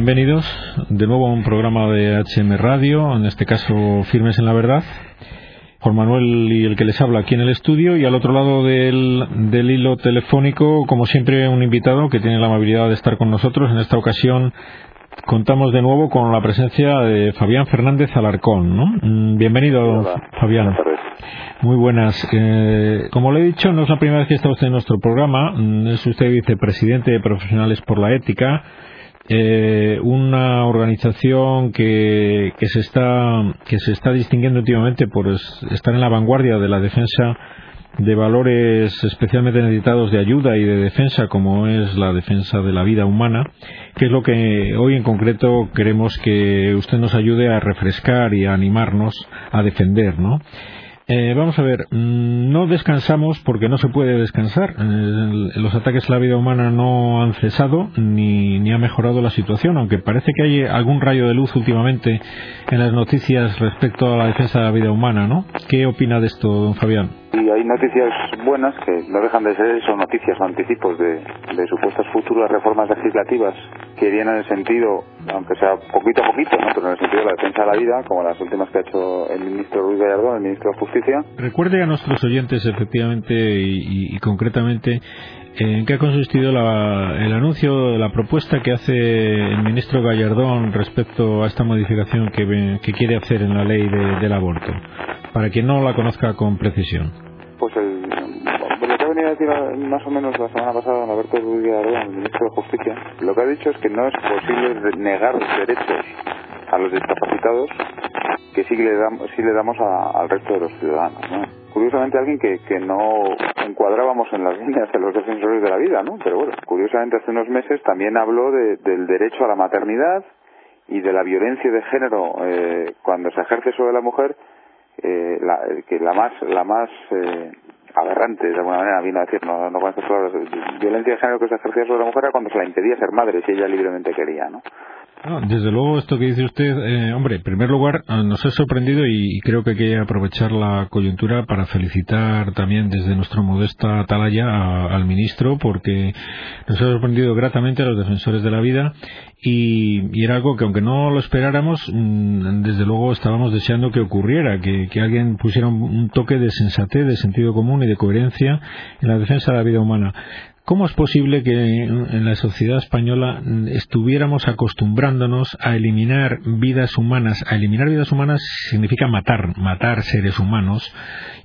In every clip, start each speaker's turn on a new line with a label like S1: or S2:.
S1: Bienvenidos de nuevo a un programa de HM Radio, en este caso Firmes en la Verdad. Juan Manuel y el que les habla aquí en el estudio y al otro lado del, del hilo telefónico, como siempre, un invitado que tiene la amabilidad de estar con nosotros. En esta ocasión contamos de nuevo con la presencia de Fabián Fernández Alarcón. ¿no? Mm, bienvenido,
S2: Hola.
S1: Fabián.
S2: Buenas tardes.
S1: Muy buenas. Eh, como le he dicho, no es la primera vez que está usted en nuestro programa. Mm, Es usted vicepresidente de Profesionales por la Ética, eh, una organización que, que, se está, que se está distinguiendo últimamente por es- estar en la vanguardia de la defensa de valores especialmente necesitados de ayuda y de defensa, como es la defensa de la vida humana, que es lo que hoy en concreto queremos que usted nos ayude a refrescar y a animarnos a defender, ¿no? Eh, vamos a ver, mm, no descansamos porque no se puede descansar. Eh, los ataques a la vida humana no han cesado ni, ni ha mejorado la situación, aunque parece que hay algún rayo de luz últimamente en las noticias respecto a la defensa de la vida humana, ¿no? ¿Qué opina de esto, don Fabián?
S2: Y hay noticias buenas que no dejan de ser eso, noticias o anticipos de, de supuestas futuras reformas legislativas que irían en el sentido, aunque sea poquito a poquito, ¿no? pero en el sentido de la defensa de la vida, como las últimas que ha hecho el ministro Ruiz Gallardón, el ministro de Justicia.
S1: Recuerde a nuestros oyentes efectivamente y, concretamente en qué ha consistido la- el anuncio, la propuesta que hace el ministro Gallardón respecto a esta modificación que, que quiere hacer en la ley de- del aborto, para quien no la conozca con precisión.
S2: Pues el, lo que ha venido a decir más o menos la semana pasada don Alberto Ruiz el ministro de Justicia, lo que ha dicho es que no es posible negar derechos a los discapacitados que sí le damos, sí le damos a- al resto de los ciudadanos. ¿no? Curiosamente alguien que, que no encuadrábamos en las líneas de los defensores de la vida, ¿no? pero bueno, curiosamente hace unos meses también habló de- del derecho a la maternidad y de la violencia de género eh, cuando se ejerce sobre la mujer eh, la, que la más la más eh, aberrante de alguna manera vino a decir no, no con estas palabras violencia de género que se ejercía sobre la mujer era cuando se la impedía ser madre si ella libremente quería no
S1: No, desde luego, esto que dice usted, eh, hombre, en primer lugar, eh, nos ha sorprendido y, creo que hay que aprovechar la coyuntura para felicitar también desde nuestra modesta atalaya a- al ministro, porque nos ha sorprendido gratamente a los defensores de la vida y, era algo que, aunque no lo esperáramos, mm, desde luego estábamos deseando que ocurriera, que, alguien pusiera un toque de sensatez, de sentido común y de coherencia en la defensa de la vida humana. ¿Cómo es posible que en la sociedad española estuviéramos acostumbrándonos a eliminar vidas humanas? A eliminar vidas humanas significa matar, matar seres humanos,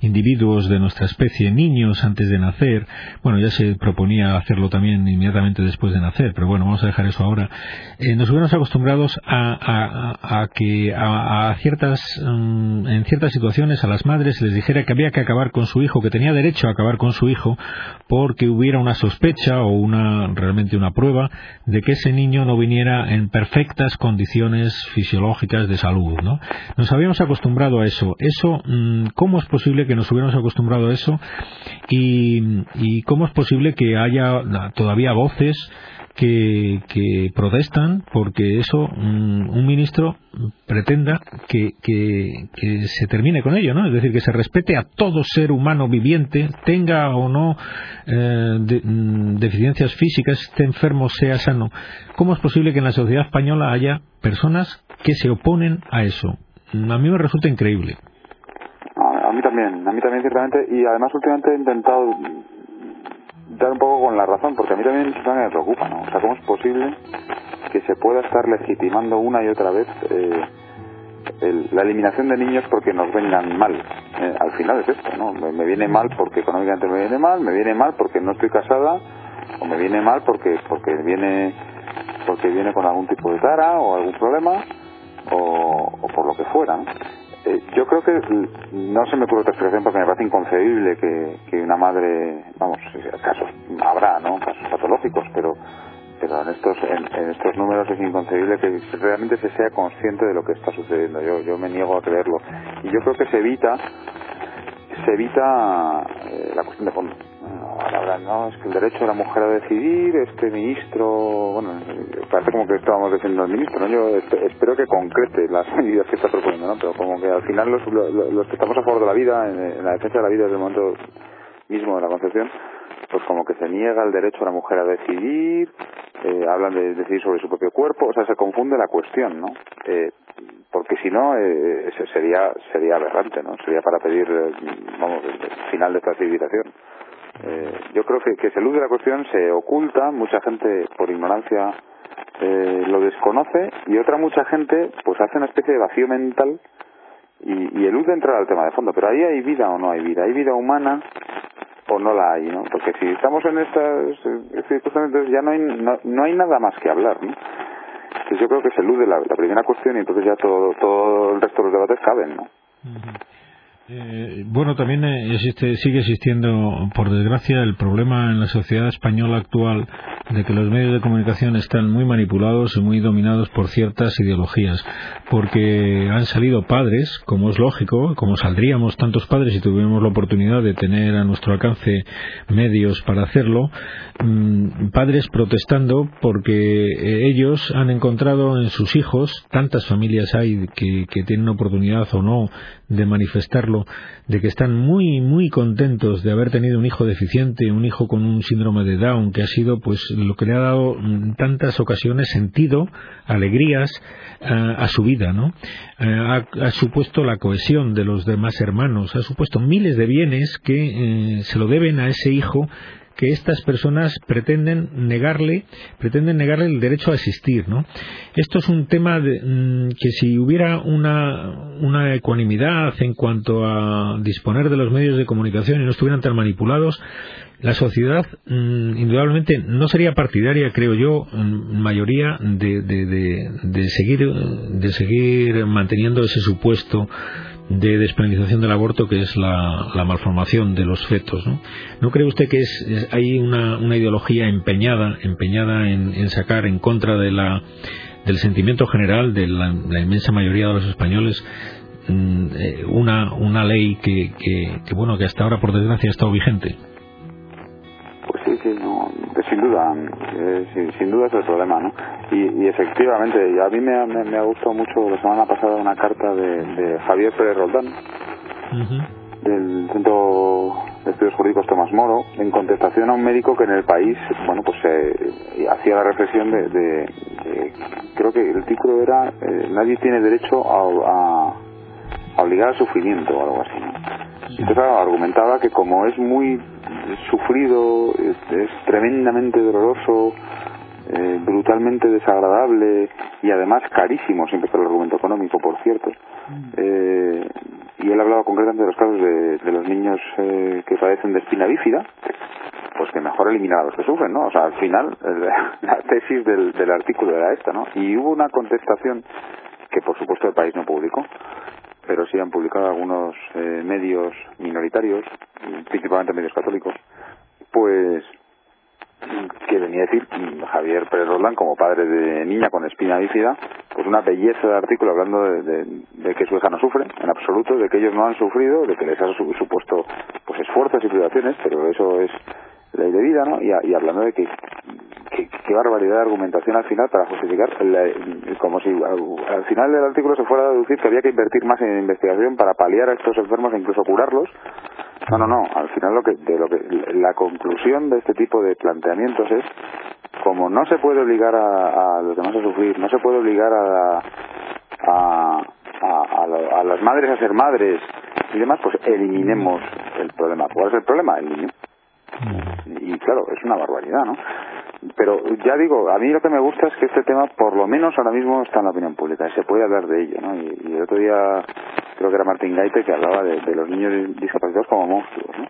S1: individuos de nuestra especie, niños antes de nacer. Bueno, ya se proponía hacerlo también inmediatamente después de nacer, pero bueno, vamos a dejar eso ahora. Eh, nos hubiéramos acostumbrados a, que a ciertas, mm, en ciertas situaciones a las madres se les dijera que había que acabar con su hijo, que tenía derecho a acabar con su hijo, porque hubiera una sospecha o una realmente una prueba de que ese niño no viniera en perfectas condiciones fisiológicas de salud, ¿no? Nos habíamos acostumbrado a eso. Eso, mm, ¿cómo es posible que nos hubiéramos acostumbrado a eso? Y, y cómo es posible que haya todavía voces que, que protestan porque eso mm, un ministro pretenda que, que, se termine con ello, ¿no? Es decir, que se respete a todo ser humano viviente, tenga o no eh, mm, deficiencias físicas, esté enfermo, sea sano. ¿Cómo es posible que en la sociedad española haya personas que se oponen a eso? Mm, A mí me resulta increíble.
S2: a mí también a mí también ciertamente y además últimamente he intentado un poco con la razón porque a mí también me preocupa no o sea cómo es posible que se pueda estar legitimando una y otra vez eh, el- la eliminación de niños porque nos vengan mal. Eh, al final es esto, ¿no? Me, viene mal porque económicamente me viene mal, me viene mal porque no estoy casada, o me viene mal porque porque viene porque viene con algún tipo de tara o algún problema, o, o por lo que fuera. ¿no? Eh, yo creo que no se me ocurre otra explicación porque me parece inconcebible que, que una madre, vamos, casos habrá, ¿no? Casos patológicos, pero pero en estos en, en estos números es inconcebible que realmente se sea consciente de lo que está sucediendo. Yo yo me niego a creerlo y yo creo que se evita se evita eh, la cuestión de fondo. Ahora hablan, no, es que el derecho de la mujer a decidir, este ministro, bueno, parece como que estábamos diciendo el ministro, ¿no? Yo esp- espero que concrete las medidas que está proponiendo, ¿no? Pero como que al final los, lo- lo- los, que estamos a favor de la vida, en, en la defensa de la vida desde el momento mismo de la concepción, pues como que se niega el derecho a la mujer a decidir eh, hablan de decidir sobre su propio cuerpo, o sea, se confunde la cuestión, ¿no? Eh, porque si no, eh, sería sería aberrante, ¿no? Sería para pedir, eh, vamos, el final de esta civilización. Eh, yo creo que, que se elude la cuestión, se oculta, mucha gente por ignorancia eh, lo desconoce y otra mucha gente pues hace una especie de vacío mental y, y elude entrar al tema de fondo. Pero ahí hay vida o no hay vida, hay vida humana o no la hay, ¿no? Porque si estamos en estas circunstancias ya no hay, no, hay nada más que hablar, ¿no? Entonces yo creo que se elude la, primera cuestión y entonces ya todo, todo el resto de los debates caben, ¿no?
S1: Eh, bueno, también existe, sigue existiendo, por desgracia, el problema en la sociedad española actual de que los medios de comunicación están muy manipulados y muy dominados por ciertas ideologías, porque han salido padres, como es lógico, como saldríamos tantos padres si tuviéramos la oportunidad de tener a nuestro alcance medios para hacerlo, mm, padres protestando porque ellos han encontrado en sus hijos, tantas familias hay que, que tienen oportunidad o no de manifestarlo, de que están muy, muy contentos de haber tenido un hijo deficiente, un hijo con un síndrome de Down, que ha sido pues lo que le ha dado en tantas ocasiones sentido, alegrías eh, a su vida, ¿no? Eh, ha, supuesto la cohesión de los demás hermanos, ha supuesto miles de bienes que eh, se lo deben a ese hijo que estas personas pretenden negarle, pretenden negarle el derecho a existir, ¿no? Esto es un tema de, mm, que si hubiera una, una ecuanimidad en cuanto a disponer de los medios de comunicación y no estuvieran tan manipulados, la sociedad mm, indudablemente no sería partidaria, creo yo, mayoría de, de, de, seguir de seguir manteniendo ese supuesto de despenalización del aborto que es la, malformación de los fetos ¿no? ¿No cree usted que es, hay una, una, ideología empeñada empeñada en, sacar en contra de la del sentimiento general de la, inmensa mayoría de los españoles mm, eh, una, una ley que, que, bueno que hasta ahora por desgracia ha estado vigente
S2: sí, no, sin duda, eh, sin, duda es el problema, ¿no? Y, efectivamente, a mí me, me, ha gustado mucho la semana pasada una carta de, Javier Pérez Roldán, del Centro de Estudios Jurídicos Tomás Moro, en contestación a un médico que en el país, bueno, pues eh, hacía la reflexión de, creo que el título era, eh, nadie tiene derecho a, a, obligar al sufrimiento o algo así, ¿no? Entonces argumentaba que como es muy sufrido, es, tremendamente doloroso, eh, brutalmente desagradable y además carísimo, siempre por el argumento económico, por cierto. Mm. Eh, y él hablaba concretamente de los casos de, los niños eh, que padecen de espina bífida, pues que mejor eliminar a los que sufren, ¿no? O sea, al final, la tesis del, del artículo era esta, ¿no? Y hubo una contestación que por supuesto el país no publicó, pero sí han publicado algunos eh, medios minoritarios, principalmente medios católicos, pues que venía a decir Javier Pérez Roland como padre de niña con espina bífida, pues una belleza de artículo hablando de, que su hija no sufre en absoluto, de que ellos no han sufrido, de que les ha supuesto pues esfuerzos y privaciones, pero eso es ley de vida, ¿no? Y, hablando de que, qué barbaridad de argumentación al final para justificar, como si al, final del artículo se fuera a deducir que había que invertir más en investigación para paliar a estos enfermos e incluso curarlos. No, no, no. Al final lo que, de lo que la conclusión de este tipo de planteamientos es como no se puede obligar a, los demás a sufrir, no se puede obligar a, a, a, a las madres a ser madres y demás, pues eliminemos el problema. ¿Cuál es el problema? El niño. Claro, es una barbaridad, ¿no? Pero ya digo, a mí lo que me gusta es que este tema, por lo menos ahora mismo, está en la opinión pública y se puede hablar de ello, ¿no? Y, el otro día creo que era Martín Gaite que hablaba de, los niños discapacitados como monstruos, ¿no?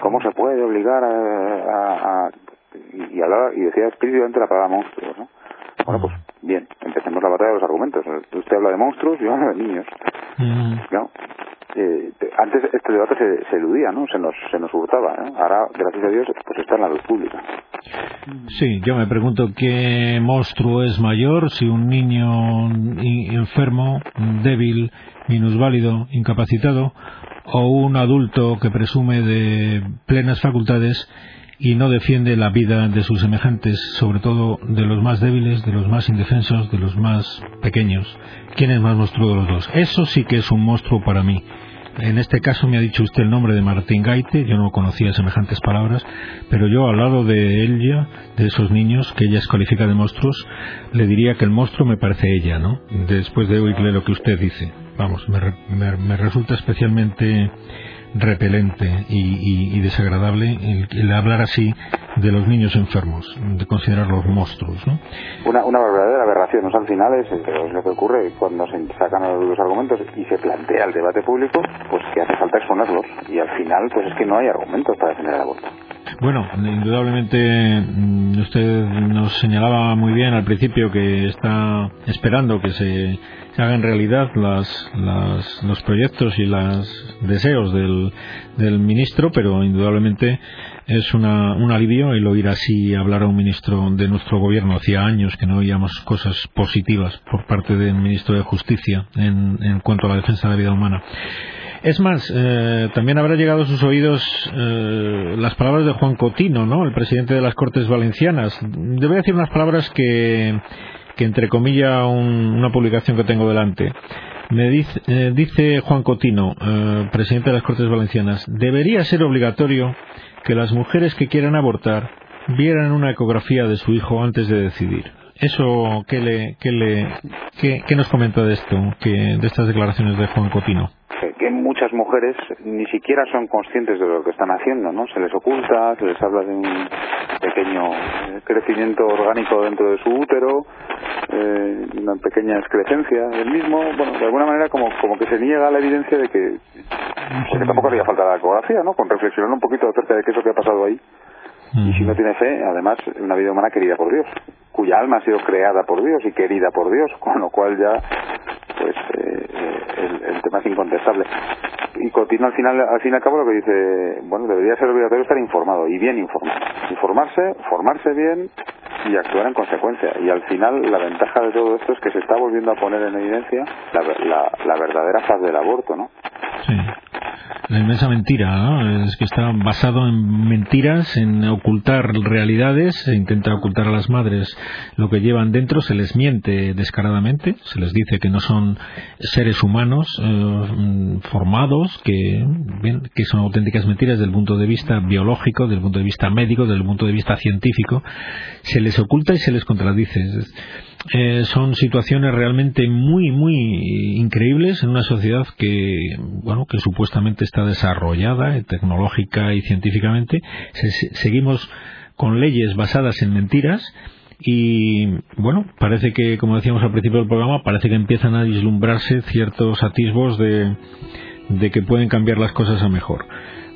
S2: ¿Cómo se puede obligar a, y, hablaba y decía explícitamente la palabra monstruos, ¿no? Bueno, pues bien, empecemos la batalla de los argumentos. Usted habla de monstruos, yo hablo de niños. ¿No? Eh, antes este debate se, eludía, ¿no? Se nos, se nos hurtaba. Ahora, gracias a Dios, pues está en la luz pública.
S1: Sí, yo me pregunto qué monstruo es mayor, si un niño enfermo, débil, minusválido, incapacitado, o un adulto que presume de plenas facultades y no defiende la vida de sus semejantes, sobre todo de los más débiles, de los más indefensos, de los más pequeños. ¿Quién es más monstruo de los dos? Eso sí que es un monstruo para mí. en este caso me ha dicho usted el nombre de Martín Gaite, yo no conocía semejantes palabras, pero yo al lado de ella, de esos niños que ella califica de monstruos, le diría que el monstruo me parece ella, ¿no? Después de oírle lo que usted dice. Vamos, me resulta especialmente repelente y, desagradable el, hablar así de los niños enfermos, de considerarlos monstruos. ¿no?
S2: Una, una verdadera aberración, ¿no? al final es, lo que ocurre cuando se sacan los argumentos y se plantea el debate público, pues que hace falta exponerlos y al final pues es que no hay argumentos para defender el aborto.
S1: Bueno, indudablemente mm, usted nos señalaba muy bien al principio que está esperando que se hagan realidad las, los proyectos y los deseos del, del ministro, pero indudablemente es una, un alivio el oír así hablar a un ministro de nuestro gobierno. Hacía años que no oíamos cosas positivas por parte del ministro de Justicia en, en cuanto a la defensa de la vida humana. Es más, eh, también habrá llegado a sus oídos eh, las palabras de Juan Cotino, ¿no? El presidente de las Cortes Valencianas. Debe decir unas palabras que, que entre comillas una publicación que tengo delante. Me dice, eh, dice Juan Cotino, presidente de las Cortes Valencianas, debería ser obligatorio que las mujeres que quieran abortar vieran una ecografía de su hijo antes de decidir. Eso, ¿qué, le, qué, le, qué nos comenta de esto, que, de estas declaraciones de Juan Cotino?
S2: que muchas mujeres ni siquiera son conscientes de lo que están haciendo, ¿no? Se les oculta, se les habla de un pequeño crecimiento orgánico dentro de su útero, eh, una pequeña excrescencia del mismo, bueno, de alguna manera como, como que se niega la evidencia de que, porque tampoco haría falta la ecografía, ¿no? Con reflexionar un poquito acerca de qué es lo que ha pasado ahí. Y si no tiene fe, además, una vida humana querida por Dios, cuya alma ha sido creada por Dios y querida por Dios, con lo cual ya pues eh, el, tema es incontestable. Y Cotino al final, al fin y al cabo lo que dice, bueno, debería ser obligatorio estar informado y bien informado. Informarse, formarse bien y actuar en consecuencia. Y al final la ventaja de todo esto es que se está volviendo a poner en evidencia la, la, la verdadera faz del aborto, ¿no?
S1: Sí la inmensa mentira, ¿no? Es que está basado en mentiras, en ocultar realidades, se intenta ocultar a las madres lo que llevan dentro, se les miente descaradamente, se les dice que no son seres humanos eh, formados, que, que son auténticas mentiras desde el punto de vista biológico, desde el punto de vista médico, desde el punto de vista científico, se les oculta y se les contradice. Eh, son situaciones realmente muy, muy increíbles en una sociedad que, bueno, que supuestamente está desarrollada eh, tecnológica y científicamente. seguimos con leyes basadas en mentiras y, bueno, parece que, como decíamos al principio del programa, parece que empiezan a vislumbrarse ciertos atisbos de, de que pueden cambiar las cosas a mejor.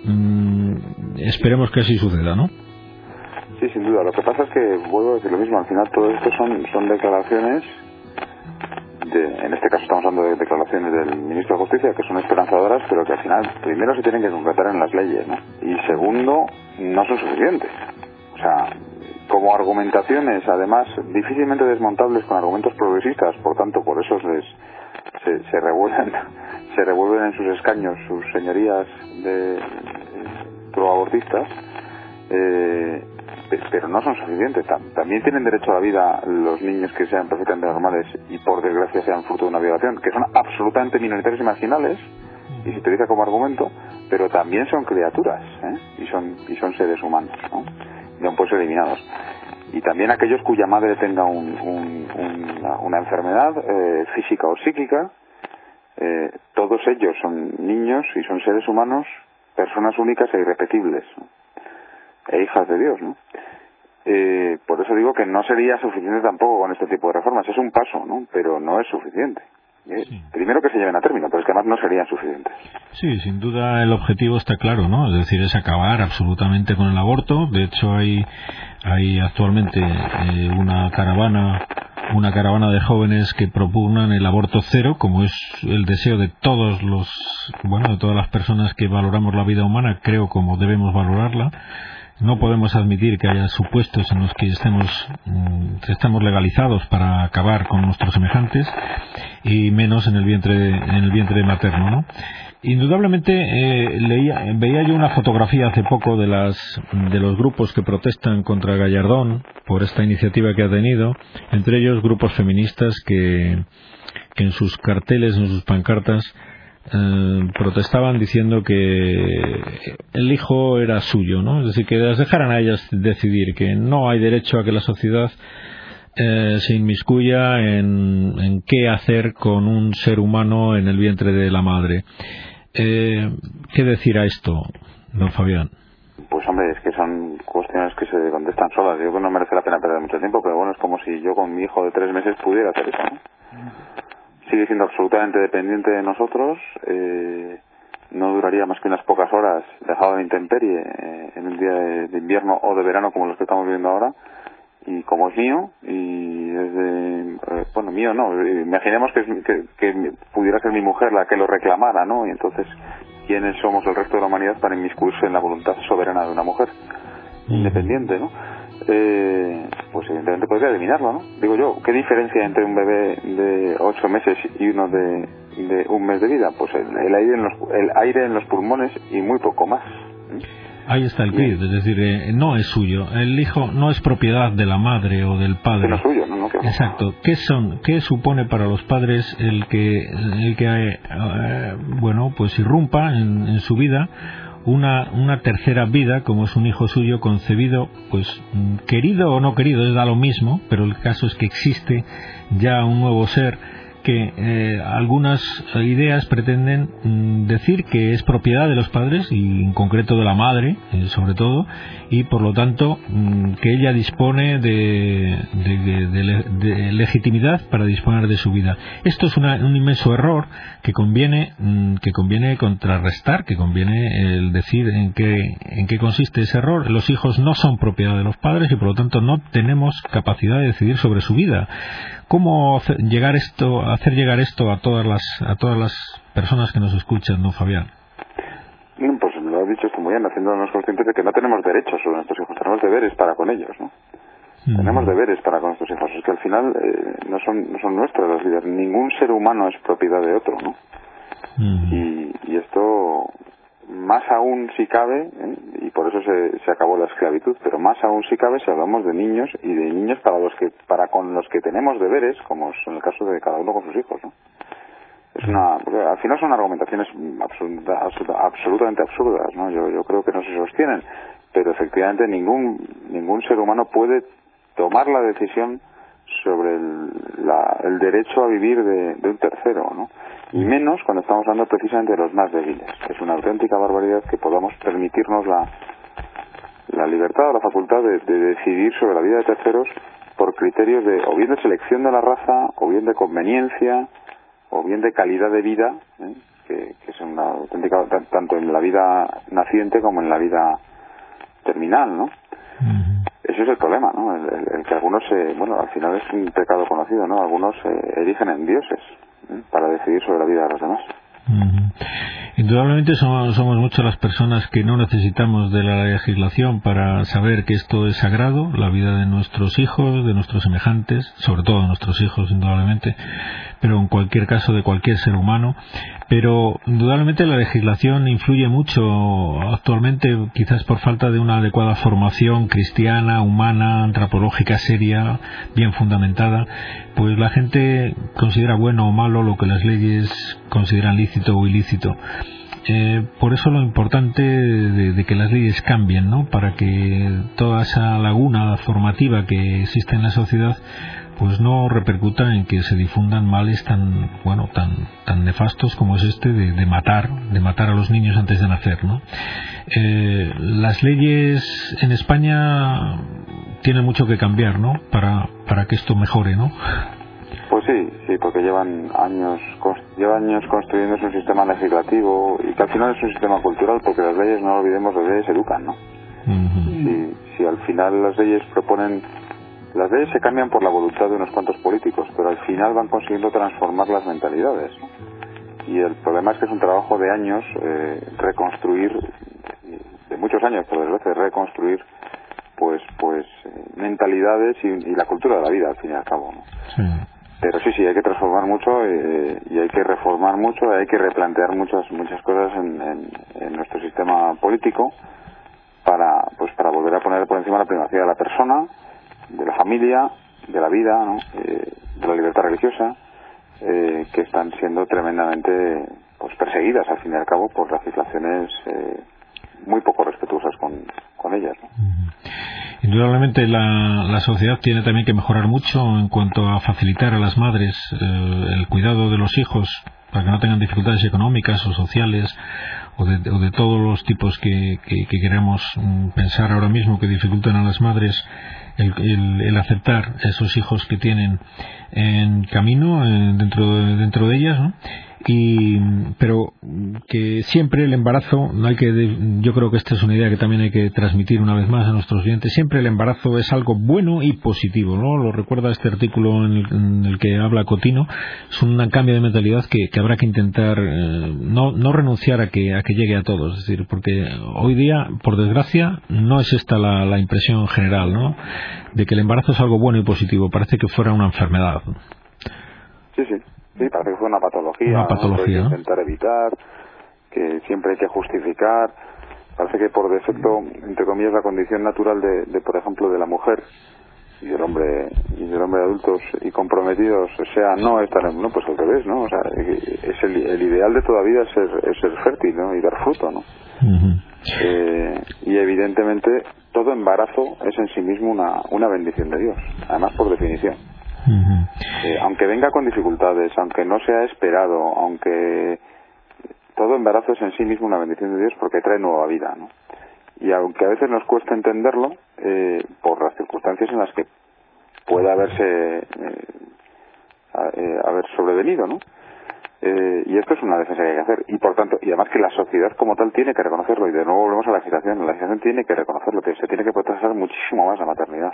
S1: Mm, esperemos que así suceda, ¿no?
S2: Sí, sin duda. Lo que pasa es que, vuelvo a decir lo mismo, al final todo esto son, son declaraciones, de, en este caso estamos hablando de declaraciones del ministro de Justicia, que son esperanzadoras, pero que al final, primero se tienen que concretar en las leyes, ¿no? Y segundo, no son suficientes. O sea, como argumentaciones, además, difícilmente desmontables con argumentos progresistas, por tanto, por eso les, se, se revuelven se revuelven en sus escaños sus señorías de, proabortistas, eh, pero no son suficientes. También tienen derecho a la vida los niños que sean perfectamente normales y por desgracia sean fruto de una violación, que son absolutamente minoritarios y marginales, y se utiliza como argumento, pero también son criaturas ¿eh? y son y son seres humanos, ¿no? No pueden ser eliminados. Y también aquellos cuya madre tenga una, enfermedad eh, física o psíquica, eh, todos ellos son niños y son seres humanos, personas únicas e irrepetibles e hijas de Dios, ¿no? Eh, por eso digo que no sería suficiente tampoco con este tipo de reformas. Es un paso, ¿no? Pero no es suficiente. Eh, primero que se lleven a término, pero es que además no serían suficientes.
S1: Sí, sin duda el objetivo está claro, ¿no? Es decir, es acabar absolutamente con el aborto. De hecho, hay, hay actualmente eh, una caravana una caravana de jóvenes que propugnan el aborto cero, como es el deseo de todos los, bueno, de todas las personas que valoramos la vida humana, creo como debemos valorarla no podemos admitir que haya supuestos en los que estemos, mm, estamos legalizados para acabar con nuestros semejantes y menos en el vientre, en el vientre materno, ¿no? Indudablemente eh, leía, veía yo una fotografía hace poco de las de los grupos que protestan contra Gallardón por esta iniciativa que ha tenido, entre ellos grupos feministas que, que en sus carteles, en sus pancartas eh, protestaban diciendo que el hijo era suyo, ¿no? Es decir, que las dejaran a ellas decidir, que no hay derecho a que la sociedad eh, se inmiscuya en, qué hacer con un ser humano en el vientre de la madre. Eh, ¿Qué decir a esto, don Fabián?
S2: Pues hombre, es que son cuestiones que se contestan solas. Yo creo que no merece la pena perder mucho tiempo, pero bueno, es como si yo con mi hijo de tres meses pudiera hacer eso. Sigue siendo absolutamente dependiente de nosotros. Eh, no duraría más que unas pocas horas dejado de intemperie eh, en un día de, invierno o de verano como los que estamos viviendo ahora. Y como es mío, y desde, eh, bueno, mío no, imaginemos que, que, que pudiera ser mi mujer la que lo reclamara, ¿no? Y entonces quiénes somos el resto de la humanidad para inmiscuirse en la voluntad soberana de una mujer independiente, ¿no? Eh, pues evidentemente podría eliminarlo, ¿no? Digo yo, ¿qué diferencia entre un bebé de ocho meses y uno de, de un mes de vida? Pues el, el, aire en los, el aire en los pulmones y muy poco más.
S1: Ahí está el quid, es decir, eh, no es suyo. El hijo no es propiedad de la madre o del padre.
S2: No es suyo, ¿no? no
S1: Exacto. ¿Qué son? ¿Qué supone para los padres el que, el que eh, bueno, pues irrumpa en, en su vida una, una tercera vida, como es un hijo suyo concebido, pues querido o no querido, es da lo mismo, pero el caso es que existe ya un nuevo ser que eh, algunas ideas pretenden mm, decir que es propiedad de los padres y en concreto de la madre eh, sobre todo y por lo tanto mm, que ella dispone de, legitimidad para disponer de su vida. Esto es una, un inmenso error que conviene mm, que conviene contrarrestar que conviene el decir en qué en qué consiste ese error. Los hijos no son propiedad de los padres y por lo tanto no tenemos capacidad de decidir sobre su vida. Cómo llegar esto hacer llegar esto a todas las a todas las personas que nos escuchan, ¿no, Fabián?
S2: Pues lo has dicho muy bien, haciéndonos conscientes de que no tenemos derechos sobre nuestros hijos, tenemos deberes para con ellos, ¿no? Mm. Tenemos deberes para con nuestros hijos, es que al final eh, no son no son nuestras las vidas, ningún ser humano es propiedad de otro, ¿no? Mm. Y, y esto más aún si cabe, ¿eh? y por eso se, se acabó la esclavitud, pero más aún si cabe si hablamos de niños y de niños para los que para con los que tenemos deberes, como es en el caso de cada uno con sus hijos, ¿no? Es una, al final son argumentaciones absoluta, absoluta, absolutamente absurdas, ¿no? Yo, yo creo que no se sostienen, pero efectivamente ningún ningún ser humano puede tomar la decisión sobre el, la, el derecho a vivir de, un tercero, ¿no? y menos cuando estamos hablando precisamente de los más débiles. Es una auténtica barbaridad que podamos permitirnos la, la libertad o la facultad de, de, decidir sobre la vida de terceros por criterios de o bien de selección de la raza, o bien de conveniencia, o bien de calidad de vida, ¿eh? que, que, es una auténtica tanto en la vida naciente como en la vida terminal, ¿no? Ese es el problema, ¿no? El, que algunos, se, bueno, al final es un pecado conocido, ¿no? Algunos se erigen en dioses para decidir sobre la vida de los demás.
S1: Indudablemente somos, somos, muchas las personas que no necesitamos de la legislación para saber que esto es sagrado, la vida de nuestros hijos, de nuestros semejantes, sobre todo de nuestros hijos, indudablemente, pero en cualquier caso de cualquier ser humano. Pero indudablemente la legislación influye mucho actualmente, quizás por falta de una adecuada formación cristiana, humana, antropológica, seria, bien fundamentada, pues la gente considera bueno o malo lo que las leyes consideran lícito o ilícito. Eh, por eso lo importante de, de, que las leyes cambien, ¿no? Para que toda esa laguna formativa que existe en la sociedad pues no repercuta en que se difundan males tan bueno tan tan nefastos como es este de, de matar de matar a los niños antes de nacer no eh, las leyes en España tienen mucho que cambiar no para para que esto mejore no
S2: pues sí sí porque llevan años llevan años construyendo un sistema legislativo y que al final es un sistema cultural porque las leyes no olvidemos las leyes educan no uh -huh. si, si al final las leyes proponen las leyes se cambian por la voluntad de unos cuantos políticos, pero al final van consiguiendo transformar las mentalidades. Y el problema es que es un trabajo de años eh, reconstruir, de muchos años, por desgracia, reconstruir pues pues mentalidades y, y, la cultura de la vida, al fin y al cabo. ¿no? Sí. Pero sí, sí, hay que transformar mucho eh, y hay que reformar mucho, hay que replantear muchas muchas cosas en, en, en nuestro sistema político para pues para volver a poner por encima la primacía de la persona de la familia, de la vida, ¿no? eh, de la libertad religiosa, eh, que están siendo tremendamente pues perseguidas al fin y al cabo por legislaciones eh, muy poco respetuosas con, con ellas.
S1: Indudablemente la, la, sociedad tiene también que mejorar mucho en cuanto a facilitar a las madres eh, el cuidado de los hijos para que no tengan dificultades económicas o sociales o de, o de todos los tipos que, que, que, queramos mm, pensar ahora mismo que dificultan a las madres el, el, el aceptar esos hijos que tienen en camino eh, dentro, de, dentro de ellas ¿no? Y pero que siempre el embarazo no hay que yo creo que esta es una idea que también hay que transmitir una vez más a nuestros clientes siempre el embarazo es algo bueno y positivo no lo recuerda este artículo en el, en el que habla Cotino es un cambio de mentalidad que, que habrá que intentar eh, no, no renunciar a que a que llegue a todos es decir porque hoy día por desgracia no es esta la, la impresión general no de que el embarazo es algo bueno y positivo parece que fuera una enfermedad.
S2: Sí sí Sí, parece que fue una patología,
S1: una patología
S2: ¿no? que intentar evitar, que siempre hay que justificar. Parece que por defecto, entre comillas, la condición natural de, de por ejemplo, de la mujer y del hombre y del hombre adultos y comprometidos sea no estar no pues al revés no o sea es el, el ideal de toda vida es ser, es ser fértil no y dar fruto no
S1: uh -huh.
S2: eh, y evidentemente todo embarazo es en sí mismo una una bendición de Dios además por definición Aunque venga con dificultades, aunque no sea esperado, aunque todo embarazo es en sí mismo una bendición de Dios porque trae nueva vida, ¿no? Y aunque a veces nos cuesta entenderlo eh, por las circunstancias en las que puede haberse eh, eh, haber sobrevenido, ¿no? Eh, y esto es una defensa que hay que hacer. Y por tanto y además que la sociedad como tal tiene que reconocerlo. Y de nuevo volvemos a la legislación la legislación tiene que reconocerlo que se tiene que proteger muchísimo más la maternidad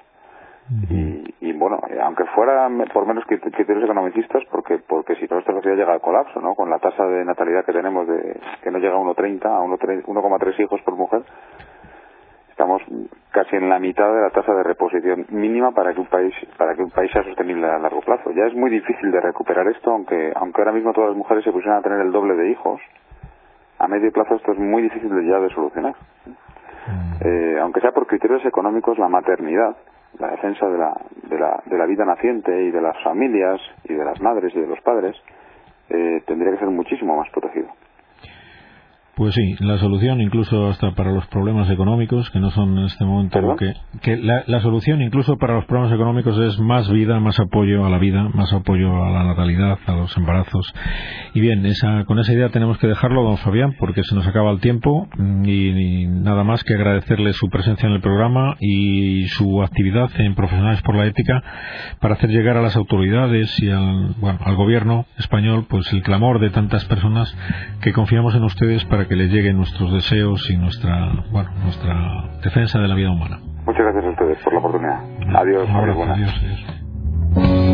S2: y, y, bueno, aunque fuera por menos criterios economicistas, porque porque si no esta sociedad llega al colapso, ¿no? Con la tasa de natalidad que tenemos de que no llega a 1,30 a 1,3 hijos por mujer, estamos casi en la mitad de la tasa de reposición mínima para que un país para que un país sea sostenible a largo plazo. Ya es muy difícil de recuperar esto, aunque aunque ahora mismo todas las mujeres se pusieran a tener el doble de hijos, a medio plazo esto es muy difícil de ya de solucionar. Eh, aunque sea por criterios económicos, la maternidad la defensa de la, de la, de la vida naciente y de las familias y de las madres y de los padres eh, tendría que ser muchísimo más protegido.
S1: Pues sí, la solución incluso hasta para los problemas económicos, que no son en este momento lo que... que la, la, solución incluso para los problemas económicos es más vida, más apoyo a la vida, más apoyo a la natalidad, a los embarazos. Y bien, esa, con esa idea tenemos que dejarlo, don Fabián, porque se nos acaba el tiempo y, y nada más que agradecerle su presencia en el programa y su actividad en Profesionales por la Ética para hacer llegar a las autoridades y al, bueno, al gobierno español pues el clamor de tantas personas que confiamos en ustedes para que le lleguen nuestros deseos y nuestra, bueno, nuestra defensa de la vida humana.
S2: Muchas gracias a ustedes por la oportunidad. Adiós,
S1: abrazo, buenas. adiós. adiós.